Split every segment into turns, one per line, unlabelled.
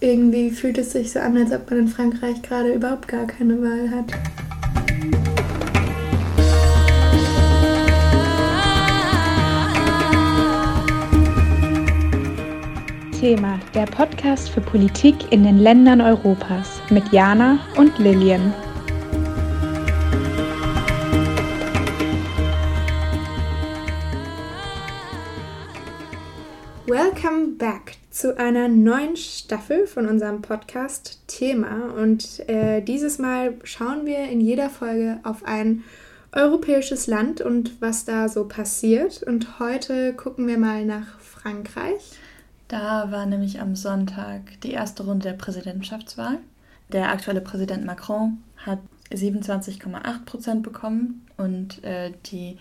irgendwie fühlt es sich so an, als ob man in Frankreich gerade überhaupt gar keine Wahl hat.
Thema, der Podcast für Politik in den Ländern Europas mit Jana und Lillian.
Welcome back zu einer neuen Staffel von unserem Podcast Thema. Und äh, dieses Mal schauen wir in jeder Folge auf ein europäisches Land und was da so passiert. Und heute gucken wir mal nach Frankreich.
Da war nämlich am Sonntag die erste Runde der Präsidentschaftswahl. Der aktuelle Präsident Macron hat 27,8 Prozent bekommen und äh, die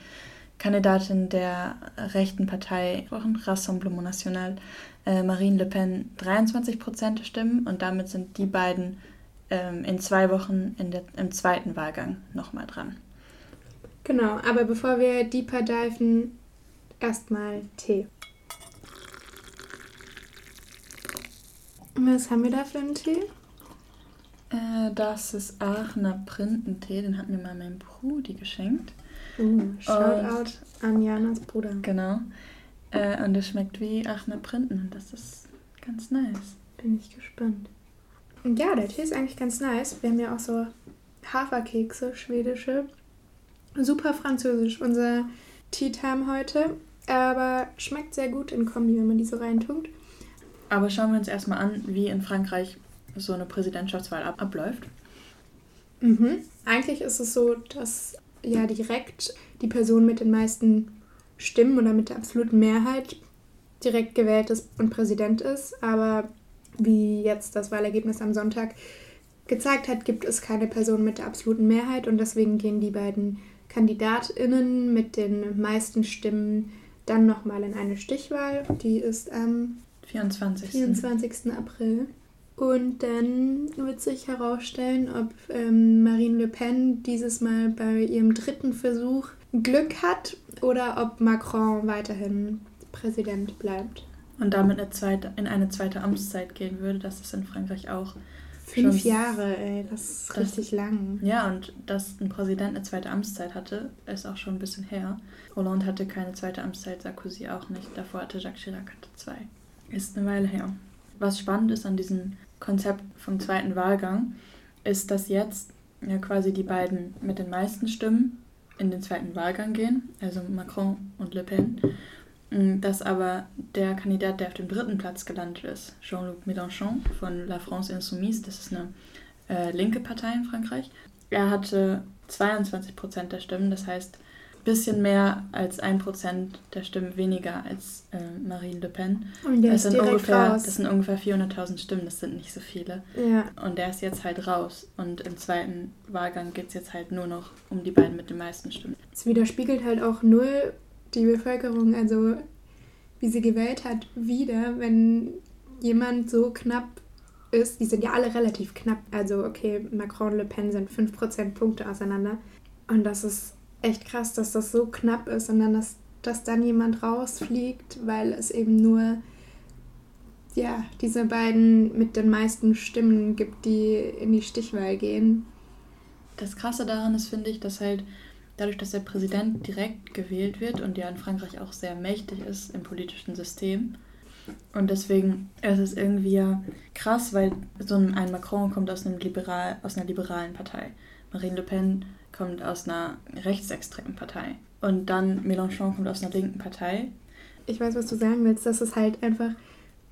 Kandidatin der rechten Partei Rassemblement National, äh, Marine Le Pen, 23 Prozent der Stimmen und damit sind die beiden ähm, in zwei Wochen in der, im zweiten Wahlgang nochmal dran.
Genau, aber bevor wir deeper diven, erstmal Tee. Was haben wir da für einen Tee?
Äh, das ist Aachener Printentee, den hat mir mal mein Brudi geschenkt.
Uh, Shoutout an Janas Bruder.
Genau. Äh, und es schmeckt wie Aachener Printen und das ist ganz nice.
Bin ich gespannt. Ja, der Tee ist eigentlich ganz nice. Wir haben ja auch so Haferkekse, schwedische. Super französisch, unser Tea Time heute. Aber schmeckt sehr gut in Kombi, wenn man die so reintut.
Aber schauen wir uns erstmal an, wie in Frankreich so eine Präsidentschaftswahl ab abläuft.
Mhm. Eigentlich ist es so, dass ja direkt die Person mit den meisten Stimmen oder mit der absoluten Mehrheit direkt gewählt ist und Präsident ist. Aber wie jetzt das Wahlergebnis am Sonntag gezeigt hat, gibt es keine Person mit der absoluten Mehrheit und deswegen gehen die beiden KandidatInnen mit den meisten Stimmen dann nochmal in eine Stichwahl. Die ist am
24.
24. April. Und dann wird sich herausstellen, ob ähm, Marine Le Pen dieses Mal bei ihrem dritten Versuch Glück hat oder ob Macron weiterhin Präsident bleibt.
Und damit eine zweite, in eine zweite Amtszeit gehen würde. Das ist in Frankreich auch.
Fünf Jahre, ey, das ist das, richtig lang.
Ja, und dass ein Präsident eine zweite Amtszeit hatte, ist auch schon ein bisschen her. Hollande hatte keine zweite Amtszeit, Sarkozy auch nicht. Davor hatte Jacques Chirac hatte zwei. Ist eine Weile her. Was spannend ist an diesem Konzept vom zweiten Wahlgang, ist, dass jetzt ja quasi die beiden mit den meisten Stimmen in den zweiten Wahlgang gehen, also Macron und Le Pen, mm, dass aber der Kandidat, der auf dem dritten Platz gelandet ist, Jean-Luc Mélenchon von La France Insoumise, das ist eine äh, linke Partei in Frankreich, er hatte 22 Prozent der Stimmen, das heißt bisschen mehr als ein Prozent der Stimmen weniger als äh, Marine Le Pen. Und der das, ist sind ungefähr, raus. das sind ungefähr 400.000 Stimmen, das sind nicht so viele.
Ja.
Und der ist jetzt halt raus. Und im zweiten Wahlgang geht es jetzt halt nur noch um die beiden mit den meisten Stimmen.
Es widerspiegelt halt auch null die Bevölkerung, also wie sie gewählt hat, wieder, wenn jemand so knapp ist. Die sind ja alle relativ knapp. Also, okay, Macron und Le Pen sind 5 Prozentpunkte auseinander. Und das ist echt krass, dass das so knapp ist und dann, dass, dass dann jemand rausfliegt, weil es eben nur ja, diese beiden mit den meisten Stimmen gibt, die in die Stichwahl gehen.
Das Krasse daran ist, finde ich, dass halt dadurch, dass der Präsident direkt gewählt wird und ja in Frankreich auch sehr mächtig ist im politischen System. Und deswegen ist es irgendwie ja krass, weil so ein Macron kommt aus, einem Liberal, aus einer liberalen Partei. Marine Le Pen kommt aus einer rechtsextremen Partei. Und dann Mélenchon kommt aus einer linken Partei.
Ich weiß, was du sagen willst, dass es halt einfach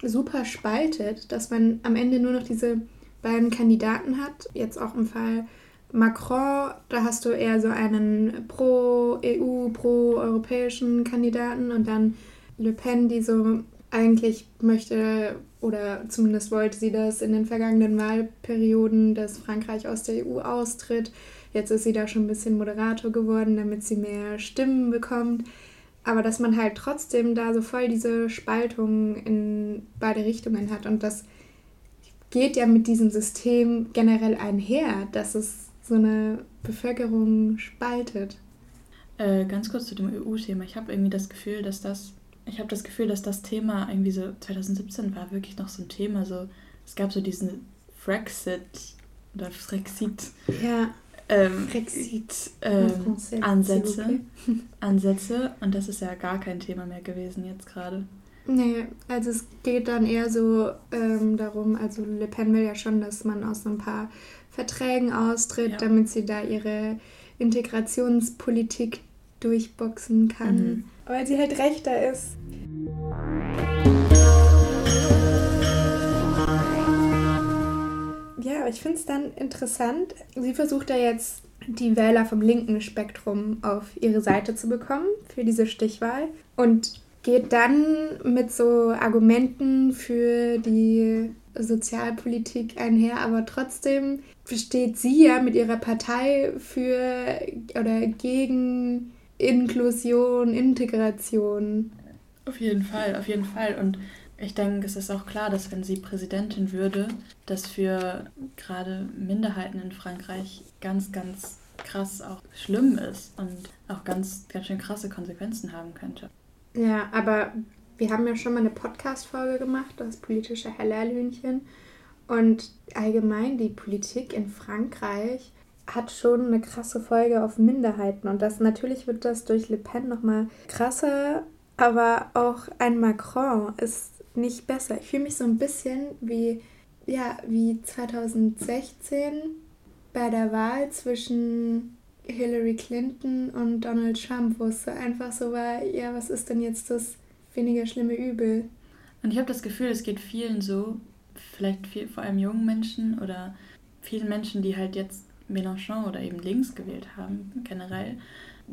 super spaltet, dass man am Ende nur noch diese beiden Kandidaten hat. Jetzt auch im Fall Macron, da hast du eher so einen pro-EU, pro-europäischen Kandidaten und dann Le Pen, die so eigentlich möchte oder zumindest wollte sie das in den vergangenen Wahlperioden, dass Frankreich aus der EU austritt. Jetzt ist sie da schon ein bisschen Moderator geworden, damit sie mehr Stimmen bekommt. Aber dass man halt trotzdem da so voll diese Spaltung in beide Richtungen hat. Und das geht ja mit diesem System generell einher, dass es so eine Bevölkerung spaltet.
Äh, ganz kurz zu dem EU-Thema. Ich habe irgendwie das Gefühl, dass das, ich habe das Gefühl, dass das Thema irgendwie so 2017 war wirklich noch so ein Thema, so es gab so diesen Frexit oder Frexit.
Ja.
Ähm. Ähm, Ansätze, Ansätze und das ist ja gar kein Thema mehr gewesen jetzt gerade.
Nee, also es geht dann eher so ähm, darum, also Le Pen will ja schon, dass man aus so ein paar Verträgen austritt, ja. damit sie da ihre Integrationspolitik durchboxen kann. Mhm. Weil sie halt rechter ist. Ja, aber ich finde es dann interessant. Sie versucht da jetzt die Wähler vom linken Spektrum auf ihre Seite zu bekommen für diese Stichwahl. Und geht dann mit so Argumenten für die Sozialpolitik einher, aber trotzdem steht sie ja mit ihrer Partei für oder gegen Inklusion, Integration.
Auf jeden Fall, auf jeden Fall. Und ich denke, es ist auch klar, dass wenn sie Präsidentin würde, das für gerade Minderheiten in Frankreich ganz, ganz krass auch schlimm ist und auch ganz, ganz schön krasse Konsequenzen haben könnte.
Ja, aber wir haben ja schon mal eine Podcast-Folge gemacht, das politische Hellerlühnchen. Und allgemein die Politik in Frankreich hat schon eine krasse Folge auf Minderheiten. Und das natürlich wird das durch Le Pen nochmal krasser, aber auch ein Macron ist nicht besser. Ich fühle mich so ein bisschen wie, ja, wie 2016 bei der Wahl zwischen Hillary Clinton und Donald Trump, wo es so einfach so war, ja, was ist denn jetzt das weniger schlimme Übel?
Und ich habe das Gefühl, es geht vielen so, vielleicht viel, vor allem jungen Menschen oder vielen Menschen, die halt jetzt Mélenchon oder eben links gewählt haben, generell.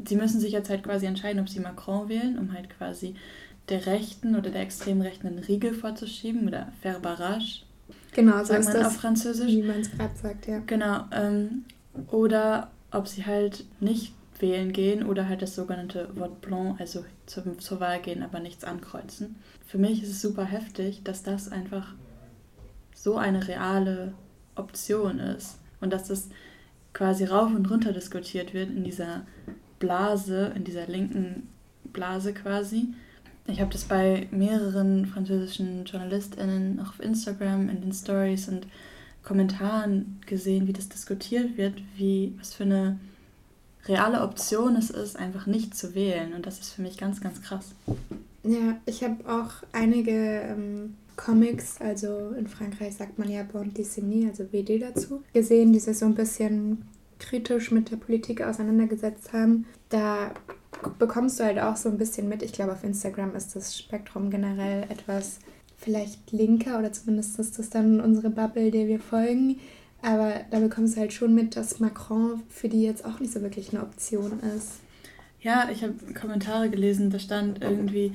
Sie müssen sich jetzt halt quasi entscheiden, ob sie Macron wählen, um halt quasi der Rechten oder der extrem Rechten einen Riegel vorzuschieben oder faire barrage. Genau, so sagt man das, auf Französisch. Wie man es gerade sagt, ja. Genau. Ähm, oder ob sie halt nicht wählen gehen oder halt das sogenannte Vote Blanc, also zur, zur Wahl gehen, aber nichts ankreuzen. Für mich ist es super heftig, dass das einfach so eine reale Option ist und dass das quasi rauf und runter diskutiert wird in dieser Blase, in dieser linken Blase quasi. Ich habe das bei mehreren französischen JournalistInnen auch auf Instagram in den Stories und Kommentaren gesehen, wie das diskutiert wird, wie was für eine reale Option es ist, einfach nicht zu wählen. Und das ist für mich ganz, ganz krass.
Ja, ich habe auch einige ähm, Comics, also in Frankreich sagt man ja Bande dessinée, also BD dazu, gesehen, die sich so ein bisschen kritisch mit der Politik auseinandergesetzt haben. Da bekommst du halt auch so ein bisschen mit. Ich glaube, auf Instagram ist das Spektrum generell etwas vielleicht linker oder zumindest ist das dann unsere Bubble, der wir folgen. Aber da bekommst du halt schon mit, dass Macron für die jetzt auch nicht so wirklich eine Option ist.
Ja, ich habe Kommentare gelesen, da stand irgendwie,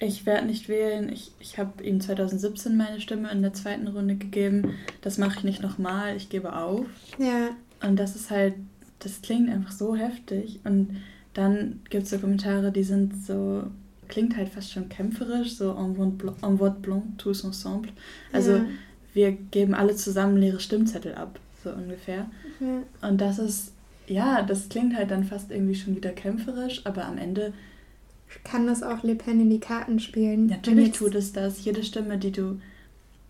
ich werde nicht wählen. Ich, ich habe ihm 2017 meine Stimme in der zweiten Runde gegeben. Das mache ich nicht nochmal, ich gebe auf. Ja. Und das ist halt, das klingt einfach so heftig. Und dann gibt es so Kommentare, die sind so, klingt halt fast schon kämpferisch, so en vote blanc, tous ensemble. Also ja. wir geben alle zusammen leere Stimmzettel ab, so ungefähr. Ja. Und das ist, ja, das klingt halt dann fast irgendwie schon wieder kämpferisch, aber am Ende
kann das auch Le Pen in die Karten spielen.
Natürlich tut es das. Jede Stimme, die du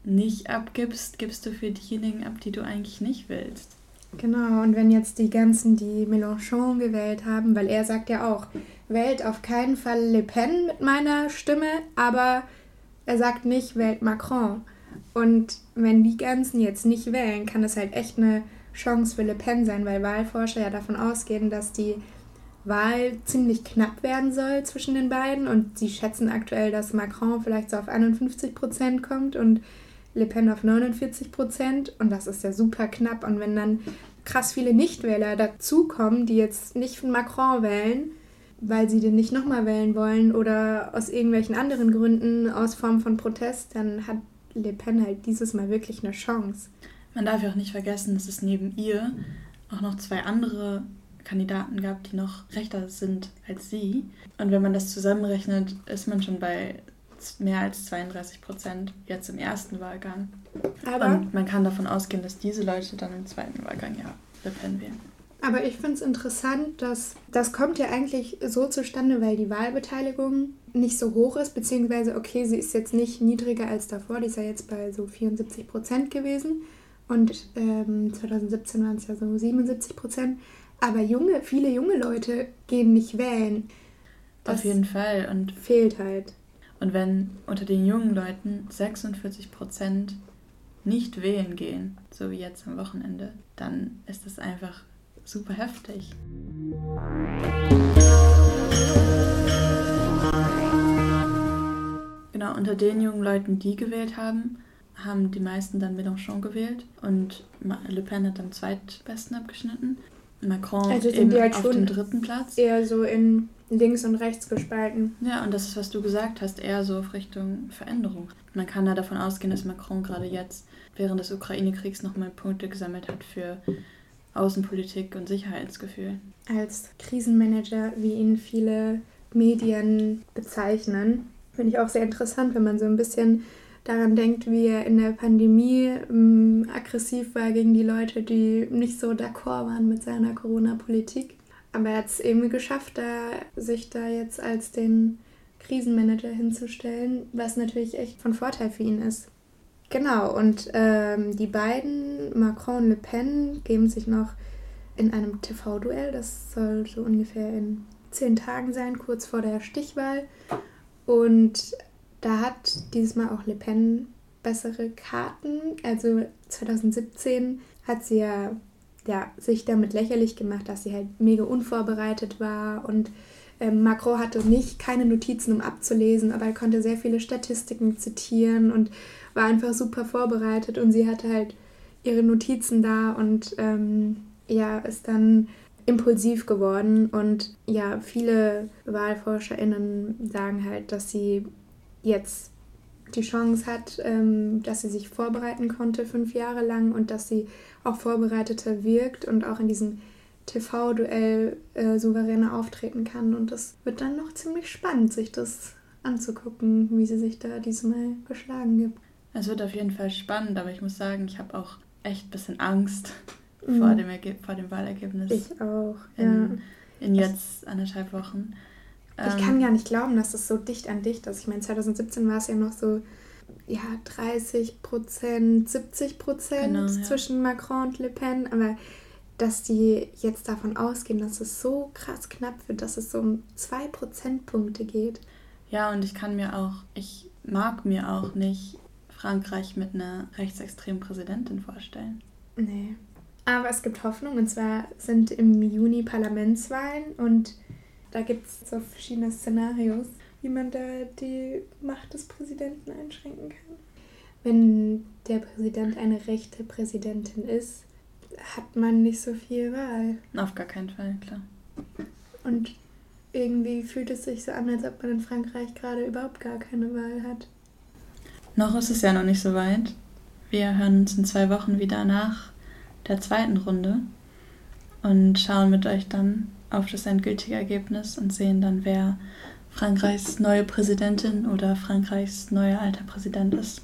nicht abgibst, gibst du für diejenigen ab, die du eigentlich nicht willst.
Genau, und wenn jetzt die ganzen, die Mélenchon gewählt haben, weil er sagt ja auch, wählt auf keinen Fall Le Pen mit meiner Stimme, aber er sagt nicht, wählt Macron. Und wenn die ganzen jetzt nicht wählen, kann das halt echt eine Chance für Le Pen sein, weil Wahlforscher ja davon ausgehen, dass die Wahl ziemlich knapp werden soll zwischen den beiden und sie schätzen aktuell, dass Macron vielleicht so auf 51 Prozent kommt und Le Pen auf 49 Prozent und das ist ja super knapp. Und wenn dann krass viele Nichtwähler dazukommen, die jetzt nicht Macron wählen, weil sie den nicht nochmal wählen wollen oder aus irgendwelchen anderen Gründen aus Form von Protest, dann hat Le Pen halt dieses Mal wirklich eine Chance.
Man darf ja auch nicht vergessen, dass es neben ihr auch noch zwei andere Kandidaten gab, die noch rechter sind als sie. Und wenn man das zusammenrechnet, ist man schon bei mehr als 32 Prozent jetzt im ersten Wahlgang. Aber Und man kann davon ausgehen, dass diese Leute dann im zweiten Wahlgang ja Le Pen wählen.
Aber ich finde es interessant, dass das kommt ja eigentlich so zustande, weil die Wahlbeteiligung nicht so hoch ist, beziehungsweise okay, sie ist jetzt nicht niedriger als davor, die ist ja jetzt bei so 74 Prozent gewesen und ähm, 2017 waren es ja so 77 Prozent. Aber junge, viele junge Leute gehen nicht wählen.
Das Auf jeden Fall und
fehlt halt.
Und wenn unter den jungen Leuten 46 Prozent nicht wählen gehen, so wie jetzt am Wochenende, dann ist das einfach super heftig. Genau, unter den jungen Leuten, die gewählt haben, haben die meisten dann Mélenchon gewählt und Le Pen hat am zweitbesten abgeschnitten. Macron also eben
halt auf dem dritten Platz. Eher so in links und rechts gespalten.
Ja, und das ist, was du gesagt hast, eher so auf Richtung Veränderung. Man kann ja davon ausgehen, dass Macron gerade jetzt während des Ukraine-Kriegs nochmal Punkte gesammelt hat für Außenpolitik und Sicherheitsgefühl.
Als Krisenmanager, wie ihn viele Medien bezeichnen, finde ich auch sehr interessant, wenn man so ein bisschen daran denkt, wie er in der Pandemie ähm, aggressiv war gegen die Leute, die nicht so d'accord waren mit seiner Corona-Politik. Aber er hat es eben geschafft, da, sich da jetzt als den Krisenmanager hinzustellen, was natürlich echt von Vorteil für ihn ist. Genau, und ähm, die beiden, Macron und Le Pen, geben sich noch in einem TV-Duell. Das soll so ungefähr in zehn Tagen sein, kurz vor der Stichwahl. Und da hat dieses Mal auch Le Pen bessere Karten. Also 2017 hat sie ja, ja sich damit lächerlich gemacht, dass sie halt mega unvorbereitet war. Und ähm, Macron hatte nicht keine Notizen, um abzulesen, aber er konnte sehr viele Statistiken zitieren und war einfach super vorbereitet. Und sie hatte halt ihre Notizen da und ähm, ja, ist dann impulsiv geworden. Und ja, viele WahlforscherInnen sagen halt, dass sie jetzt die Chance hat, ähm, dass sie sich vorbereiten konnte fünf Jahre lang und dass sie auch vorbereiteter wirkt und auch in diesem TV-Duell äh, souveräner auftreten kann. Und das wird dann noch ziemlich spannend, sich das anzugucken, wie sie sich da diesmal geschlagen gibt.
Es wird auf jeden Fall spannend, aber ich muss sagen, ich habe auch echt ein bisschen Angst mhm. vor, dem vor dem Wahlergebnis.
Ich auch,
ja. In, in jetzt anderthalb Wochen.
Ich ähm, kann gar nicht glauben, dass das so dicht an dicht ist. Ich meine, 2017 war es ja noch so ja, 30 Prozent, 70 Prozent genau, ja. zwischen Macron und Le Pen, aber dass die jetzt davon ausgehen, dass es so krass knapp wird, dass es so um zwei Prozentpunkte geht.
Ja, und ich kann mir auch, ich mag mir auch nicht Frankreich mit einer rechtsextremen Präsidentin vorstellen.
Nee. Aber es gibt Hoffnung, und zwar sind im Juni Parlamentswahlen und da gibt es so verschiedene Szenarios, wie man da die Macht des Präsidenten einschränken kann. Wenn der Präsident eine rechte Präsidentin ist, hat man nicht so viel Wahl.
Auf gar keinen Fall, klar.
Und irgendwie fühlt es sich so an, als ob man in Frankreich gerade überhaupt gar keine Wahl hat.
Noch ist es ja noch nicht so weit. Wir hören uns in zwei Wochen wieder nach der zweiten Runde und schauen mit euch dann auf das endgültige Ergebnis und sehen dann, wer Frankreichs neue Präsidentin oder Frankreichs neuer alter Präsident ist.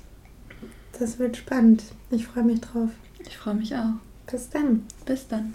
Das wird spannend. Ich freue mich drauf.
Ich freue mich auch.
Bis dann.
Bis dann.